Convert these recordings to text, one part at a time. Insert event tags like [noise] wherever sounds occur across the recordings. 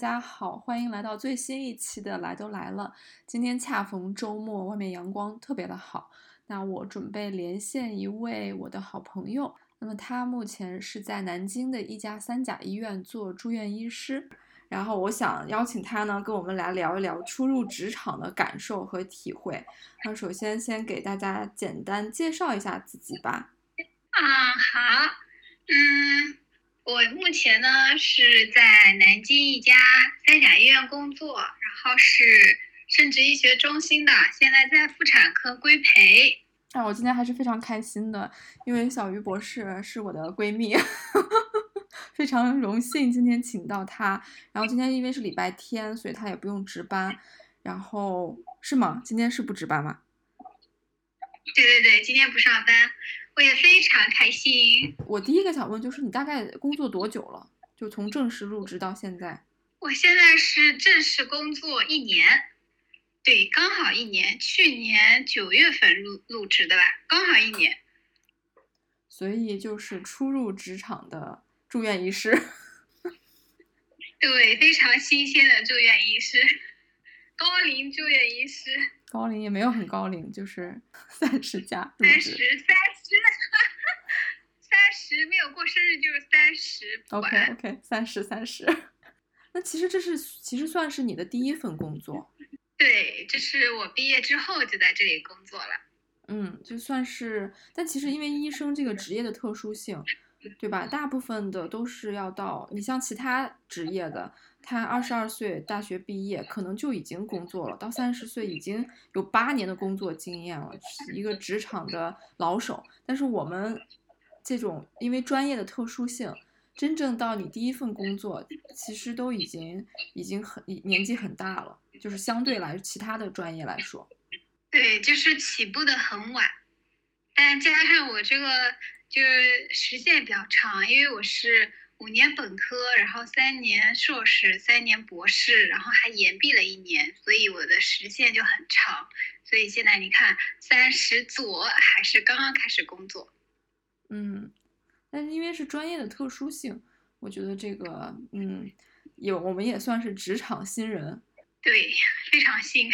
大家好，欢迎来到最新一期的来都来了。今天恰逢周末，外面阳光特别的好。那我准备连线一位我的好朋友，那么他目前是在南京的一家三甲医院做住院医师。然后我想邀请他呢，跟我们来聊一聊初入职场的感受和体会。那首先先给大家简单介绍一下自己吧。啊，好，嗯，我目前呢是在南京一家三甲医院工作，然后是生殖医学中心的，现在在妇产科规培。啊，我今天还是非常开心的，因为小鱼博士是我的闺蜜。[laughs] 非常荣幸今天请到他，然后今天因为是礼拜天，所以他也不用值班，然后是吗？今天是不值班吗？对对对，今天不上班，我也非常开心。我第一个想问就是你大概工作多久了？就从正式入职到现在？我现在是正式工作一年，对，刚好一年，去年九月份入入职的吧，刚好一年。所以就是初入职场的。住院医师，[laughs] 对，非常新鲜的住院医师，高龄住院医师，高龄也没有很高龄，就是 [laughs] 三十加，三十，三十，三十，没有过生日就是三十，OK OK，三十三十，[laughs] 那其实这是其实算是你的第一份工作，[laughs] 对，这是我毕业之后就在这里工作了，嗯，就算是，但其实因为医生这个职业的特殊性。对吧？大部分的都是要到你像其他职业的，他二十二岁大学毕业，可能就已经工作了，到三十岁已经有八年的工作经验了，一个职场的老手。但是我们这种因为专业的特殊性，真正到你第一份工作，其实都已经已经很年纪很大了，就是相对来其他的专业来说，对，就是起步的很晚，但加上我这个。就是时间比较长，因为我是五年本科，然后三年硕士，三年博士，然后还延毕了一年，所以我的时限就很长。所以现在你看，三十左还是刚刚开始工作。嗯，但是因为是专业的特殊性，我觉得这个，嗯，有我们也算是职场新人。对，非常新。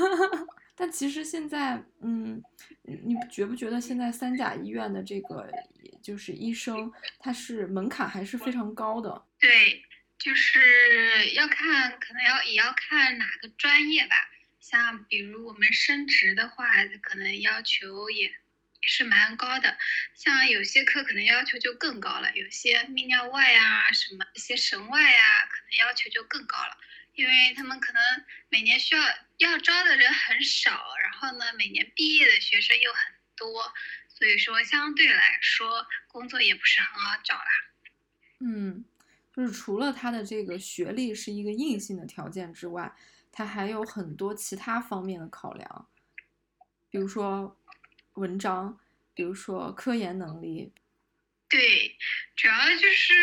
[laughs] 但其实现在，嗯，你觉不觉得现在三甲医院的这个就是医生，他是门槛还是非常高的？对，就是要看，可能要也要看哪个专业吧。像比如我们升职的话，可能要求也也是蛮高的。像有些科可能要求就更高了，有些泌尿外啊，什么一些神外啊，可能要求就更高了。因为他们可能每年需要要招的人很少，然后呢，每年毕业的学生又很多，所以说相对来说工作也不是很好找啦。嗯，就是除了他的这个学历是一个硬性的条件之外，他还有很多其他方面的考量，比如说文章，比如说科研能力。对，主要就是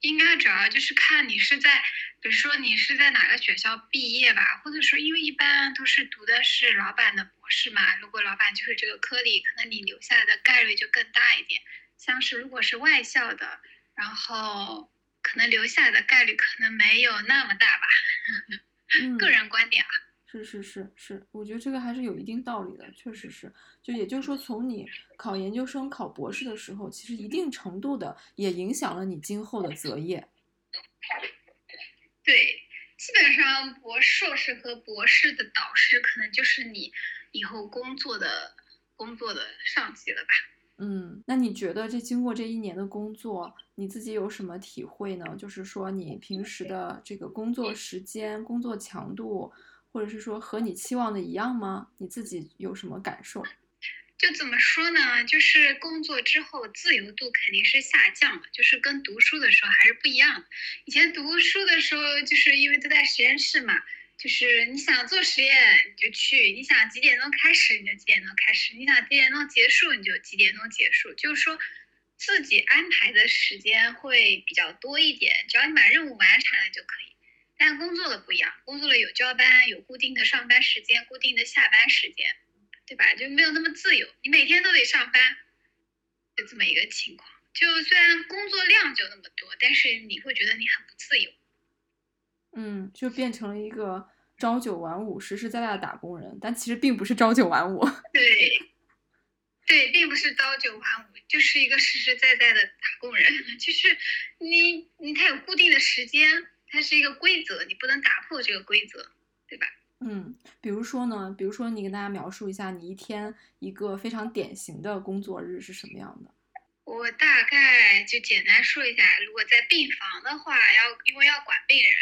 应该主要就是看你是在。比如说你是在哪个学校毕业吧，或者说因为一般都是读的是老板的博士嘛，如果老板就是这个科里，可能你留下来的概率就更大一点。像是如果是外校的，然后可能留下来的概率可能没有那么大吧。[laughs] 个人观点啊。是是是是，我觉得这个还是有一定道理的，确实是。就也就是说，从你考研究生、考博士的时候，其实一定程度的也影响了你今后的择业。对，基本上博硕士和博士的导师可能就是你以后工作的工作的上级了吧？嗯，那你觉得这经过这一年的工作，你自己有什么体会呢？就是说你平时的这个工作时间、工作强度，或者是说和你期望的一样吗？你自己有什么感受？就怎么说呢？就是工作之后自由度肯定是下降了，就是跟读书的时候还是不一样。以前读书的时候，就是因为都在实验室嘛，就是你想做实验你就去，你想几点钟开始你就几点钟开始，你想几点钟结束你就几点钟结束，就是说自己安排的时间会比较多一点，只要你把任务完成了就可以。但工作了不一样，工作了有交班，有固定的上班时间，固定的下班时间。对吧？就没有那么自由，你每天都得上班，就这么一个情况。就虽然工作量就那么多，但是你会觉得你很不自由。嗯，就变成了一个朝九晚五、实实在在的打工人，但其实并不是朝九晚五。[laughs] 对，对，并不是朝九晚五，就是一个实实在在的打工人。[laughs] 就是你，你他有固定的时间，它是一个规则，你不能打破这个规则，对吧？嗯，比如说呢，比如说你跟大家描述一下你一天一个非常典型的工作日是什么样的？我大概就简单说一下，如果在病房的话，要因为要管病人，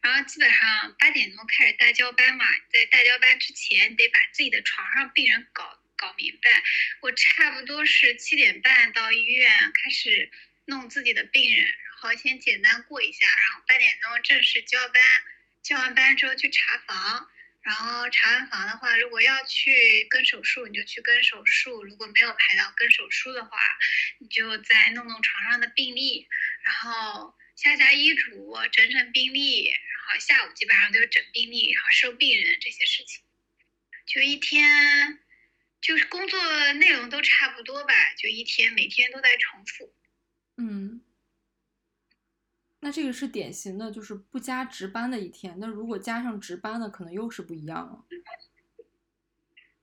然后基本上八点钟开始大交班嘛，在大交班之前，你得把自己的床上病人搞搞明白。我差不多是七点半到医院开始弄自己的病人，好先简单过一下，然后八点钟正式交班，交完班之后去查房。然后查完房的话，如果要去跟手术，你就去跟手术；如果没有排到跟手术的话，你就再弄弄床上的病历，然后下下医嘱，整整病历，然后下午基本上就是整病历，然后收病人这些事情。就一天，就是工作内容都差不多吧，就一天每天都在重复。嗯。那这个是典型的，就是不加值班的一天。那如果加上值班的，可能又是不一样了。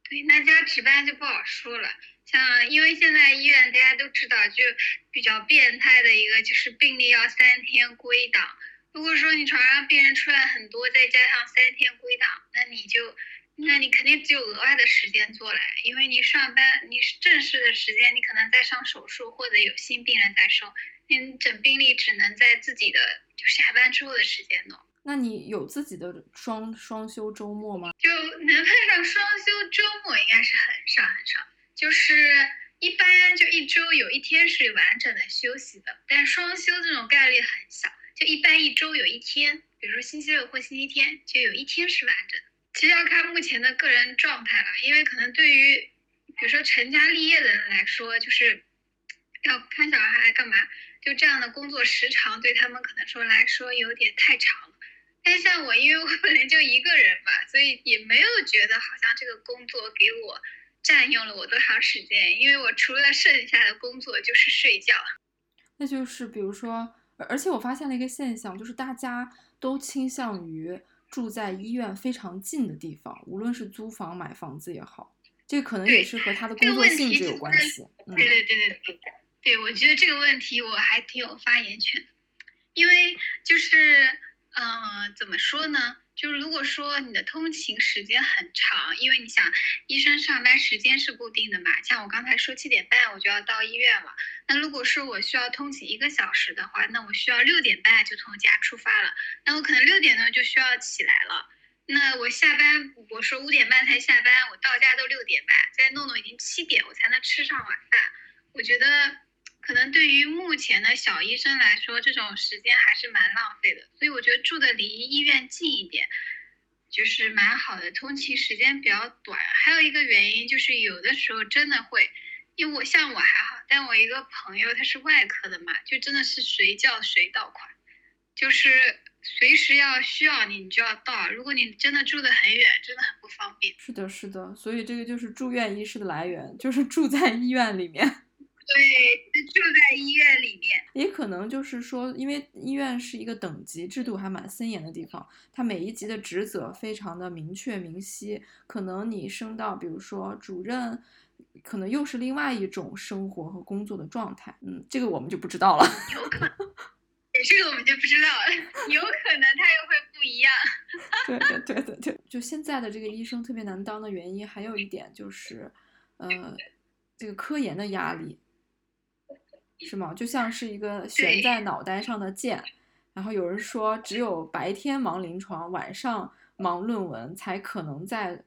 对，那加值班就不好说了。像因为现在医院大家都知道，就比较变态的一个就是病例要三天归档。如果说你床上病人出来很多，再加上三天归档，那你就，那你肯定只有额外的时间做了，因为你上班你正式的时间，你可能在上手术或者有新病人在收。你整病历只能在自己的就下班之后的时间弄。那你有自己的双双休周末吗？就能碰上双休周末应该是很少很少，就是一般就一周有一天是完整的休息的，但双休这种概率很小，就一般一周有一天，比如说星期六或星期天就有一天是完整的。其实要看目前的个人状态了，因为可能对于比如说成家立业的人来说，就是要看小孩干嘛。就这样的工作时长对他们可能说来说有点太长了，但像我，因为我本来就一个人嘛，所以也没有觉得好像这个工作给我占用了我多长时间，因为我除了剩下的工作就是睡觉。那就是比如说，而且我发现了一个现象，就是大家都倾向于住在医院非常近的地方，无论是租房买房子也好，这个可能也是和他的工作性质有关系。对对对对对。对，我觉得这个问题我还挺有发言权，因为就是，嗯，怎么说呢？就是如果说你的通勤时间很长，因为你想，医生上班时间是固定的嘛，像我刚才说七点半我就要到医院了，那如果说我需要通勤一个小时的话，那我需要六点半就从家出发了，那我可能六点呢就需要起来了，那我下班，我说五点半才下班，我到家都六点半，再弄弄已经七点，我才能吃上晚饭，我觉得。可能对于目前的小医生来说，这种时间还是蛮浪费的。所以我觉得住的离医院近一点，就是蛮好的，通勤时间比较短。还有一个原因就是，有的时候真的会，因为我像我还好，但我一个朋友他是外科的嘛，就真的是随叫随到款，就是随时要需要你，你就要到。如果你真的住得很远，真的很不方便。是的，是的，所以这个就是住院医师的来源，就是住在医院里面。对，住在医院里面，也可能就是说，因为医院是一个等级制度还蛮森严的地方，它每一级的职责非常的明确明晰。可能你升到，比如说主任，可能又是另外一种生活和工作的状态。嗯，这个我们就不知道了。[laughs] 有可能，这个我们就不知道了。有可能他又会不一样。[laughs] 对对对对对，就现在的这个医生特别难当的原因，还有一点就是，呃，这个科研的压力。是吗？就像是一个悬在脑袋上的剑，然后有人说，只有白天忙临床，晚上忙论文，才可能在，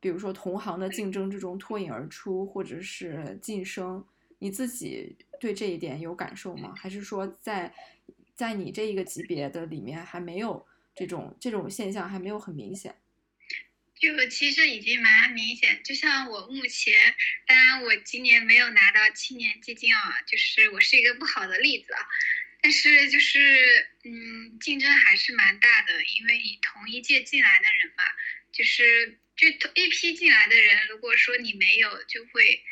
比如说同行的竞争之中脱颖而出，或者是晋升。你自己对这一点有感受吗？还是说，在在你这一个级别的里面，还没有这种这种现象，还没有很明显？就其实已经蛮明显，就像我目前，当然我今年没有拿到青年基金啊，就是我是一个不好的例子啊。但是就是，嗯，竞争还是蛮大的，因为你同一届进来的人嘛，就是就同一批进来的人，如果说你没有，就会，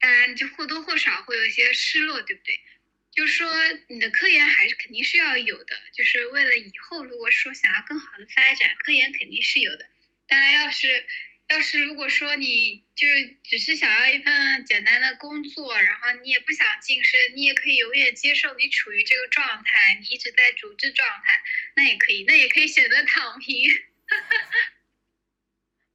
当然就或多或少会有一些失落，对不对？就是说你的科研还是肯定是要有的，就是为了以后如果说想要更好的发展，科研肯定是有的。当然，要是要是如果说你就是只是想要一份简单的工作，然后你也不想晋升，你也可以永远接受你处于这个状态，你一直在主治状态，那也可以，那也可以选择躺平。[laughs]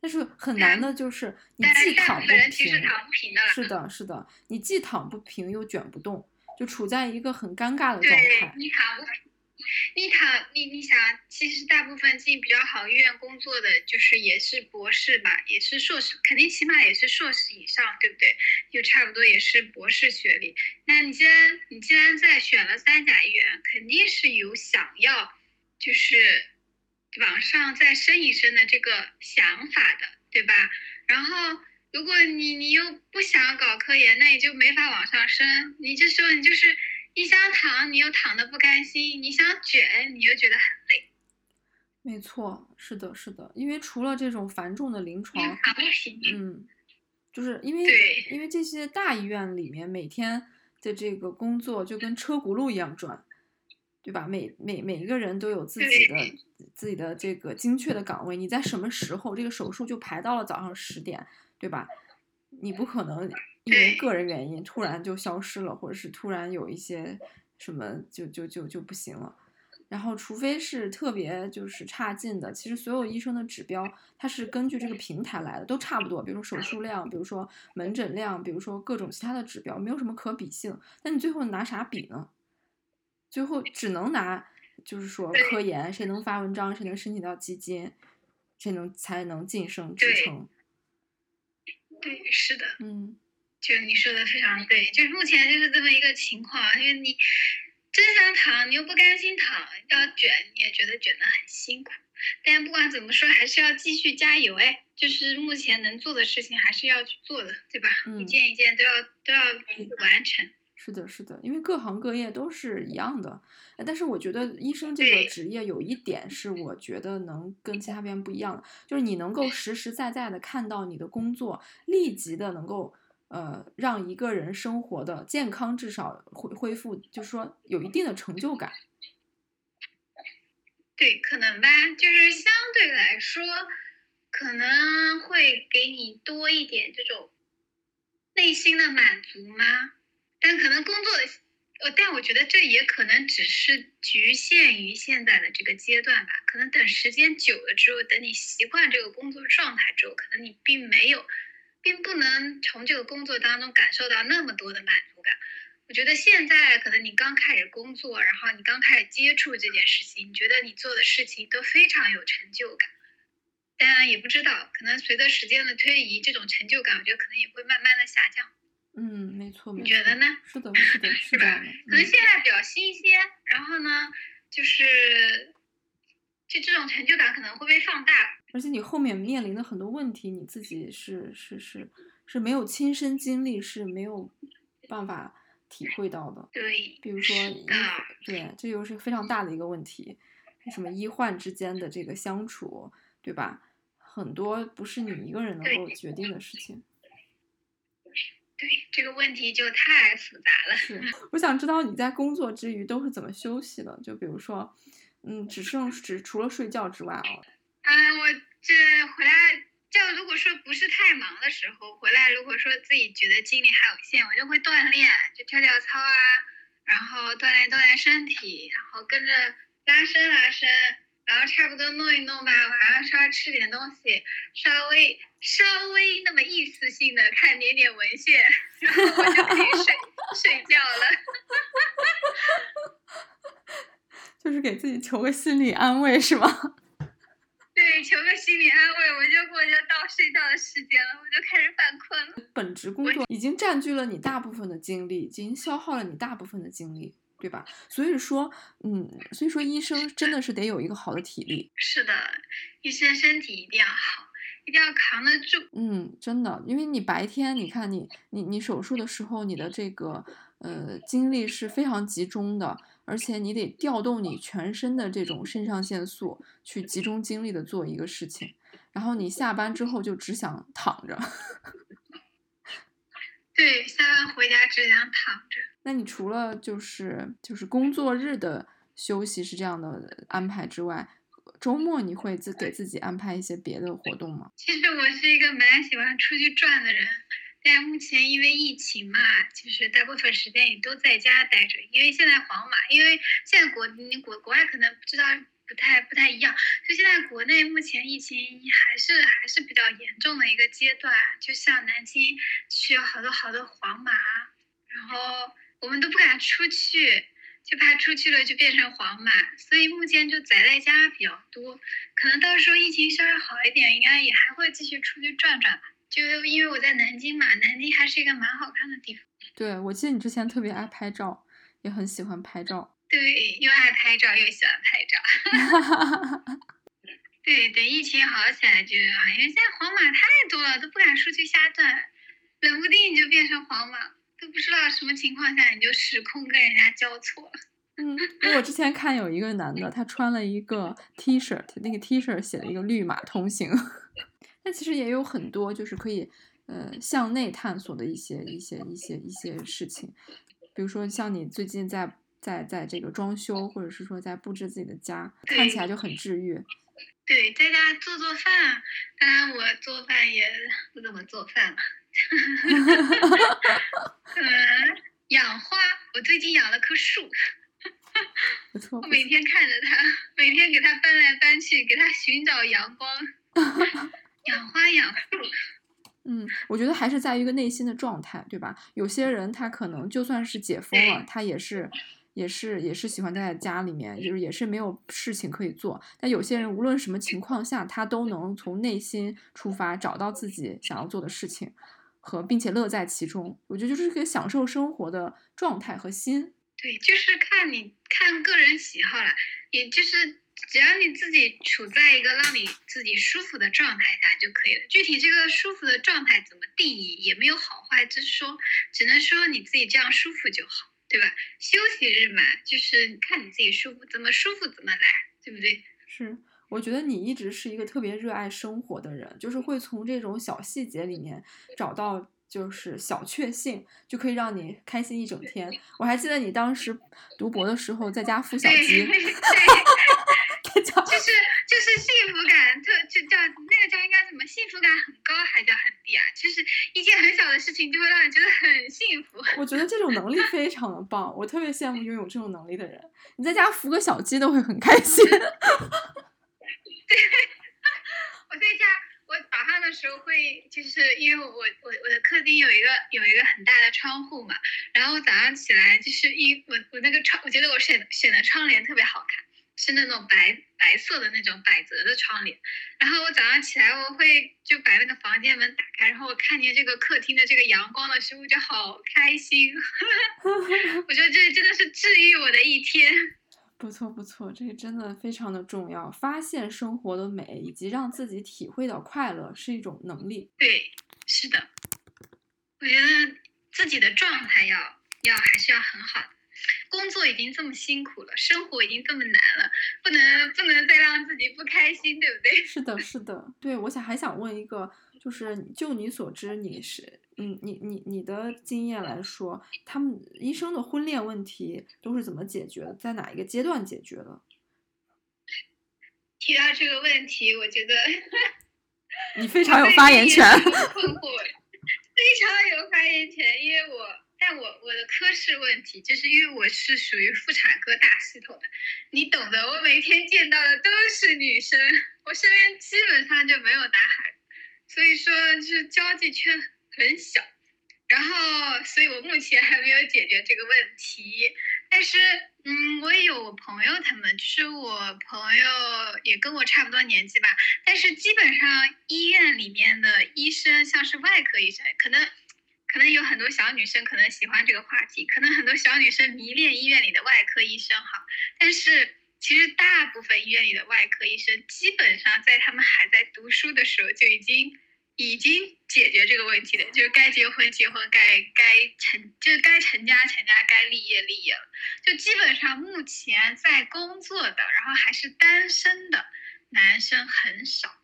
但是很难的就是你既躺不平，躺不平的。是的，是的，你既躺不平又卷不动，就处在一个很尴尬的状态。你躺不平，你躺你你想，其实大部分进比较好医院工作的，就是也是博士吧，也是硕士，肯定起码也是硕士以上，对不对？就差不多也是博士学历。那你既然你既然在选了三甲医院，肯定是有想要就是往上再升一升的这个想法的，对吧？然后。如果你你又不想搞科研，那你就没法往上升。你这时候你就是你想躺，你又躺的不甘心；你想卷，你又觉得很累。没错，是的，是的，因为除了这种繁重的临床，躺不平。嗯，就是因为因为这些大医院里面每天的这个工作就跟车轱辘一样转，对吧？每每每一个人都有自己的自己的这个精确的岗位，你在什么时候这个手术就排到了早上十点，对吧？你不可能因为个人原因突然就消失了，或者是突然有一些什么就就就就不行了。然后，除非是特别就是差劲的，其实所有医生的指标它是根据这个平台来的，都差不多。比如说手术量，比如说门诊量，比如说各种其他的指标，没有什么可比性。那你最后拿啥比呢？最后只能拿，就是说科研，谁能发文章，谁能申请到基金，谁能才能晋升职对称。对，是的，嗯，就你说的非常对，就是目前就是这么一个情况，因为你真想躺，你又不甘心躺，要卷，你也觉得卷得很辛苦。但不管怎么说，还是要继续加油哎，就是目前能做的事情还是要去做的，对吧？嗯一件一件都要都要完成。是的，是的，因为各行各业都是一样的，呃但是我觉得医生这个职业有一点是我觉得能跟其他边不一样的，就是你能够实实在在的看到你的工作立即的能够呃让一个人生活的健康至少恢恢复，就是说有一定的成就感。对，可能吧，就是相对来说，可能会给你多一点这种内心的满足吗？但可能工作的，呃，但我觉得这也可能只是局限于现在的这个阶段吧。可能等时间久了之后，等你习惯这个工作状态之后，可能你并没有，并不能从这个工作当中感受到那么多的满足感。我觉得现在可能你刚开始工作，然后你刚开始接触这件事情，你觉得你做的事情都非常有成就感。当然也不知道，可能随着时间的推移，这种成就感，我觉得可能也会慢慢的下降。嗯，没错，没你觉得呢？是的，是的，[laughs] 是的。可能嗯现在比较新鲜，然后呢，就是就这种成就感可能会被放大。而且你后面面临的很多问题，你自己是是是是没有亲身经历，是没有办法体会到的。对，比如说对，这又是非常大的一个问题，什么医患之间的这个相处，对吧？很多不是你一个人能够决定的事情。对这个问题就太复杂了。是，我想知道你在工作之余都是怎么休息的？就比如说，嗯，只剩只除了睡觉之外啊，啊，我这回来，就如果说不是太忙的时候，回来如果说自己觉得精力还有限，我就会锻炼，就跳跳操啊，然后锻炼锻炼身体，然后跟着拉伸拉伸，然后差不多弄一弄吧，晚上稍微吃点东西，稍微稍微那么意识性的看点点文献，然后我就可以睡睡觉了。[laughs] 就是给自己求个心理安慰，是吗？对，求个心理安慰，我就我就到睡觉的时间了，我就开始犯困了。本职工作已经占据了你大部分的精力，已经消耗了你大部分的精力，对吧？所以说，嗯，所以说医生真的是得有一个好的体力，是的，医生身体一定要好，一定要扛得住。嗯，真的，因为你白天你看你你你手术的时候，你的这个呃精力是非常集中的，而且你得调动你全身的这种肾上腺素去集中精力的做一个事情，然后你下班之后就只想躺着。[laughs] 对，下班回家只想躺着。那你除了就是就是工作日的休息是这样的安排之外，周末你会自给自己安排一些别的活动吗？其实我是一个蛮喜欢出去转的人，但目前因为疫情嘛，就是大部分时间也都在家待着。因为现在皇马，因为现在国国国外可能不知道不太不太一样，就现在国内目前疫情还是还是比较严重的一个阶段。就像南京需要好多好多皇马，然后。我们都不敢出去，就怕出去了就变成黄马，所以目前就宅在家比较多。可能到时候疫情稍微好一点，应该也还会继续出去转转吧。就因为我在南京嘛，南京还是一个蛮好看的地方。对，我记得你之前特别爱拍照，也很喜欢拍照。对，又爱拍照又喜欢拍照。[laughs] 对，等疫情好起来就好，因为现在黄马太多了，都不敢出去瞎转，冷不丁你就变成黄马。都不知道什么情况下你就时空跟人家交错了。[laughs] 嗯，因为我之前看有一个男的，他穿了一个 T 恤，那个 T 恤写了一个“绿码通行”。[laughs] 但其实也有很多就是可以呃向内探索的一些一些一些一些事情，比如说像你最近在在在这个装修，或者是说在布置自己的家，看起来就很治愈。对，在家做做饭，当然我做饭也不怎么做饭了。嗯，[laughs] 养花，我最近养了棵树，不错。我每天看着它，每天给它搬来搬去，给它寻找阳光。[laughs] 养花养树，嗯，我觉得还是在于一个内心的状态，对吧？有些人他可能就算是解封了，他也是。也是也是喜欢待在家里面，就是也是没有事情可以做。但有些人无论什么情况下，他都能从内心出发，找到自己想要做的事情，和并且乐在其中。我觉得就是一个享受生活的状态和心。对，就是看你看个人喜好了，也就是只要你自己处在一个让你自己舒服的状态下就可以了。具体这个舒服的状态怎么定义，也没有好坏之说，只能说你自己这样舒服就好。对吧？休息日嘛，就是看你自己舒服，怎么舒服怎么来，对不对？是，我觉得你一直是一个特别热爱生活的人，就是会从这种小细节里面找到就是小确幸，就可以让你开心一整天。我还记得你当时读博的时候，在家孵小鸡。就是就是幸福感特就叫那个叫应该怎么幸福感很高还叫很低啊？就是一件很小的事情就会让人觉得很幸福。[laughs] 我觉得这种能力非常的棒，我特别羡慕拥有这种能力的人。你在家孵个小鸡都会很开心。[laughs] 对，[laughs] 我在家我早上的时候会就是因为我我我的客厅有一个有一个很大的窗户嘛，然后早上起来就是一我我那个窗，我觉得我选选的窗帘特别好看。是那种白白色的那种百褶的窗帘，然后我早上起来我会就把那个房间门打开，然后我看见这个客厅的这个阳光的时候就好开心，[laughs] 我觉得这真的是治愈我的一天。[laughs] 不错不错，这个真的非常的重要，发现生活的美以及让自己体会到快乐是一种能力。对，是的，我觉得自己的状态要要还是要很好。工作已经这么辛苦了，生活已经这么难了，不能不能再让自己不开心，对不对？[laughs] 是的，是的，对。我想还想问一个，就是就你所知，你是嗯，你你你的经验来说，他们医生的婚恋问题都是怎么解决的？在哪一个阶段解决的？提到这个问题，我觉得你非常有发言权，困惑，[laughs] 非常有发言权，因为我。但我我的科室问题，就是因为我是属于妇产科大系统的，你懂的。我每天见到的都是女生，我身边基本上就没有男孩，所以说就是交际圈很小。然后，所以我目前还没有解决这个问题。但是，嗯，我也有我朋友，他们就是我朋友也跟我差不多年纪吧。但是基本上医院里面的医生，像是外科医生，可能。可能有很多小女生可能喜欢这个话题，可能很多小女生迷恋医院里的外科医生哈。但是其实大部分医院里的外科医生，基本上在他们还在读书的时候就已经已经解决这个问题的，就是该结婚结婚，该该成就是该成家成家，该立业立业了。就基本上目前在工作的，然后还是单身的男生很少。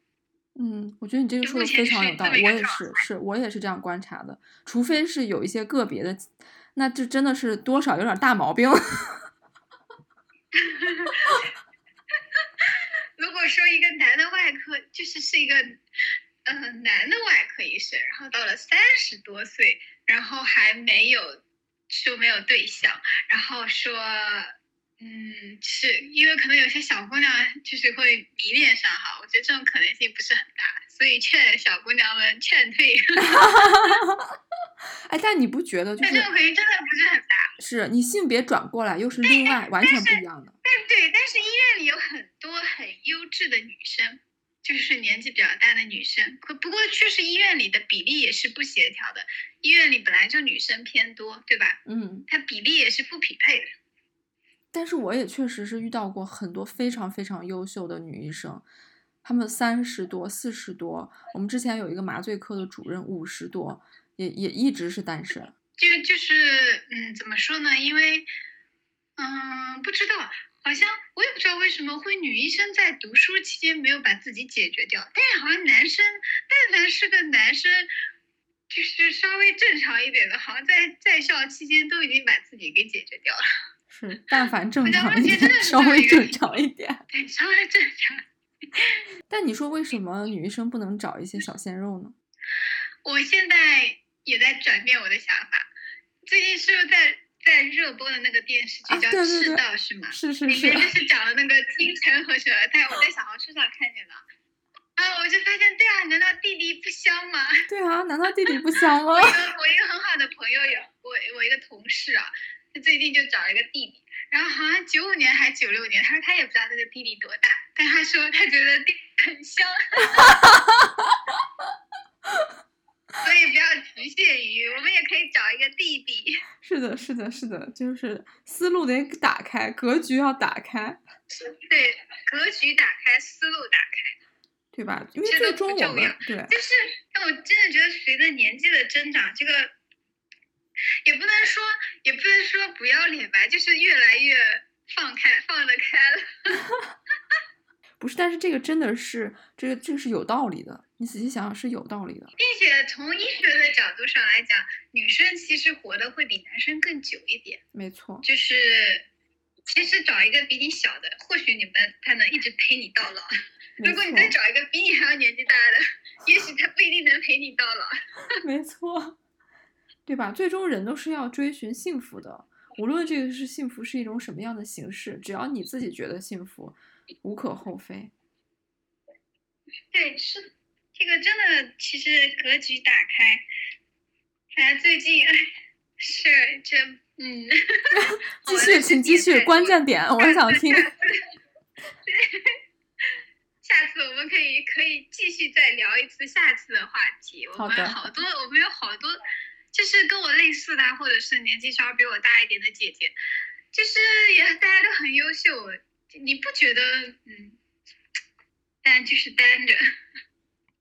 嗯，我觉得你这个说的非常有道理，我也是，是我也是这样观察的。除非是有一些个别的那这真的是多少有点大毛病。[laughs] 如果说一个男的外科，就是是一个，呃，男的外科医生，然后到了三十多岁，然后还没有说没有对象，然后说，嗯，是因为可能有些小姑娘就是会迷恋上哈，我觉得这种可能性不是很大，所以劝小姑娘们劝退。[laughs] 哎，但你不觉得就是但这种可能性真的不是很大。是你性别转过来又是另外完全不一样的。但对，但是医院里有很多很优质的女生，就是年纪比较大的女生。可不过确实医院里的比例也是不协调的，医院里本来就女生偏多，对吧？嗯，它比例也是不匹配的。但是我也确实是遇到过很多非常非常优秀的女医生，她们三十多、四十多。我们之前有一个麻醉科的主任五十多，也也一直是单身。就就是嗯，怎么说呢？因为嗯，不知道，好像我也不知道为什么会女医生在读书期间没有把自己解决掉，但是好像男生，但凡是个男生，就是稍微正常一点的，好像在在校期间都已经把自己给解决掉了。是，但凡正常一点，稍微正常一点。对，稍微正常。[laughs] 但你说为什么女医生不能找一些小鲜肉呢？[laughs] 我现在也在转变我的想法。最近是不是在在热播的那个电视剧叫《赤道》是吗？是是里面是，就是讲了那个金晨和雪儿，但我在小红书上看见的。啊，我就发现，对啊，难道弟弟不香吗？对啊，难道弟弟不香 [laughs] 吗我？一个我一个很好的朋友有我我一个同事啊，他最近就找了一个弟弟，然后好像九五年还是九六年，他说他也不知道这个弟弟多大，但他说他觉得弟弟很香。[laughs] 所以不要局限于，我们也可以找一个弟弟。是的，是的，是的，就是思路得打开，格局要打开，对，格局打开，思路打开。对吧？因为这个最终我不重要们对就是，但我真的觉得随着年纪的增长，这个也不能说，也不能说不要脸吧，就是越来越放开，放得开了。[laughs] 不是，但是这个真的是这个这个是有道理的，你仔细想想是有道理的。并且从医学的角度上来讲，女生其实活得会比男生更久一点。没错，就是其实找一个比你小的，或许你们他能一直陪你到老。如果你再，找一个比你还要年纪大的，也许他不一定能陪你到老。没错，对吧？最终人都是要追寻幸福的，无论这个是幸福是一种什么样的形式，只要你自己觉得幸福，无可厚非。对，是这个真的，其实格局打开。反正最近，哎，是这，嗯，[laughs] 继续，请继续，关键点我我想听。[laughs] 下次我们可以可以继续再聊一次下次的话题。我好的们好多，我们有好多，就是跟我类似的，或者是年纪稍微比我大一点的姐姐，就是也大家都很优秀。你不觉得？嗯，但就是单着。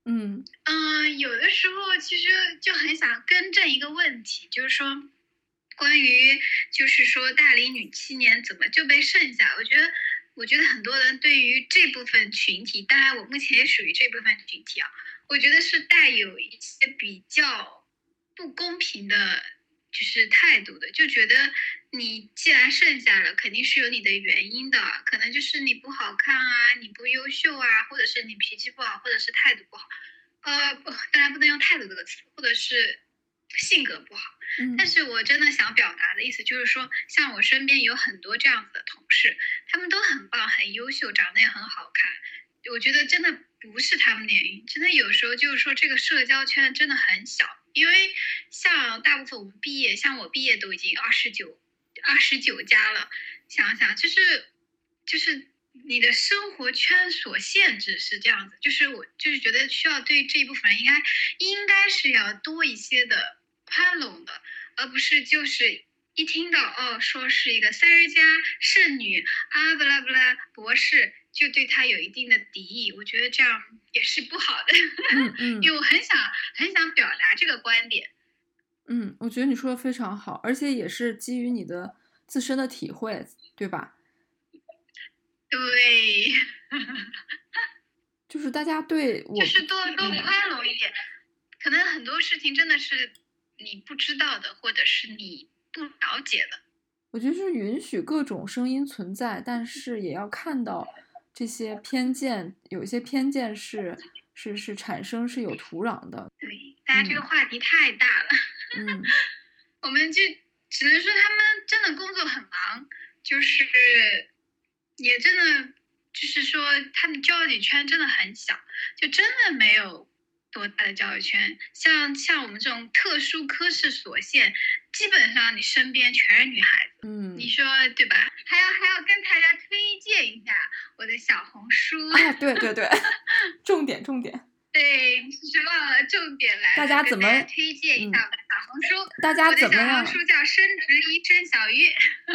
嗯嗯，有的时候其实就很想更正一个问题，就是说，关于就是说大龄女青年怎么就被剩下？我觉得，我觉得很多人对于这部分群体，当然我目前也属于这部分群体啊，我觉得是带有一些比较不公平的，就是态度的，就觉得你既然剩下了，肯定是有你的原因的，可能就是你不好看啊，你不优秀啊，或者是你脾气不好，或者是态度不好。呃，不，当然不能用态度这个词，或者是性格不好。嗯但是我真的想表达的意思就是说，像我身边有很多这样子的同事，他们都很棒、很优秀，长得也很好看。我觉得真的不是他们的原因，真的有时候就是说这个社交圈真的很小，因为像大部分我们毕业，像我毕业都已经二十九、二十九加了，想想就是就是你的生活圈所限制是这样子，就是我就是觉得需要对这一部分人应该应该是要多一些的宽容的，而不是就是一听到哦说是一个三十加剩女啊不啦不啦博士，就对他有一定的敌意，我觉得这样也是不好的，[laughs] 嗯嗯因为我很想很想表达这个观点。嗯，我觉得你说的非常好，而且也是基于你的自身的体会，对吧？对，就是大家对我就是多多嗯宽容一点。可能很多事情真的是你不知道的，或者是你不了解的。我觉得是允许各种声音存在，但是也要看到这些偏见，有一些偏见是是是产生是有土壤的。对，大家这个话题太大了。嗯，[laughs] 我们就只能说他们真的工作很忙，就是也真的就是说他们交际圈真的很小，就真的没有多大的交友圈。像像我们这种特殊科室所限，基本上你身边全是女孩子。嗯，你说对吧？还要还要跟大家推荐一下我的小红书。啊，对对对，[laughs] 重点重点。对，是忘了重点来了。大家怎么推荐一下我的小红书？大家怎么样？我的小红书叫生殖医生小鱼。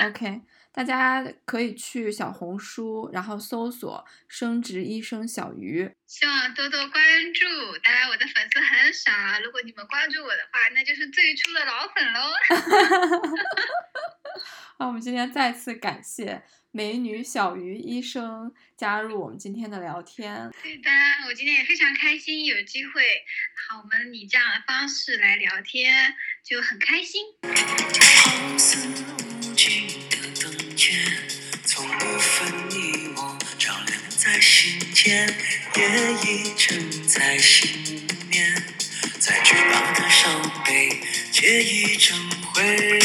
OK，大家可以去小红书，然后搜索“生殖医生小鱼希望多多关注。当然，我的粉丝很少，如果你们关注我的话，那就是最初的老粉喽。[laughs] ”。好，我们今天再次感谢美女小鱼医生加入我们今天的聊天。对的，我今天也非常开心，有机会好我们以这样的方式来聊天，就很开心。从不分你我，照亮在心间，夜已沉在心面，再巨大的伤悲，皆已成灰。